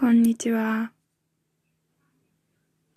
こんにちは。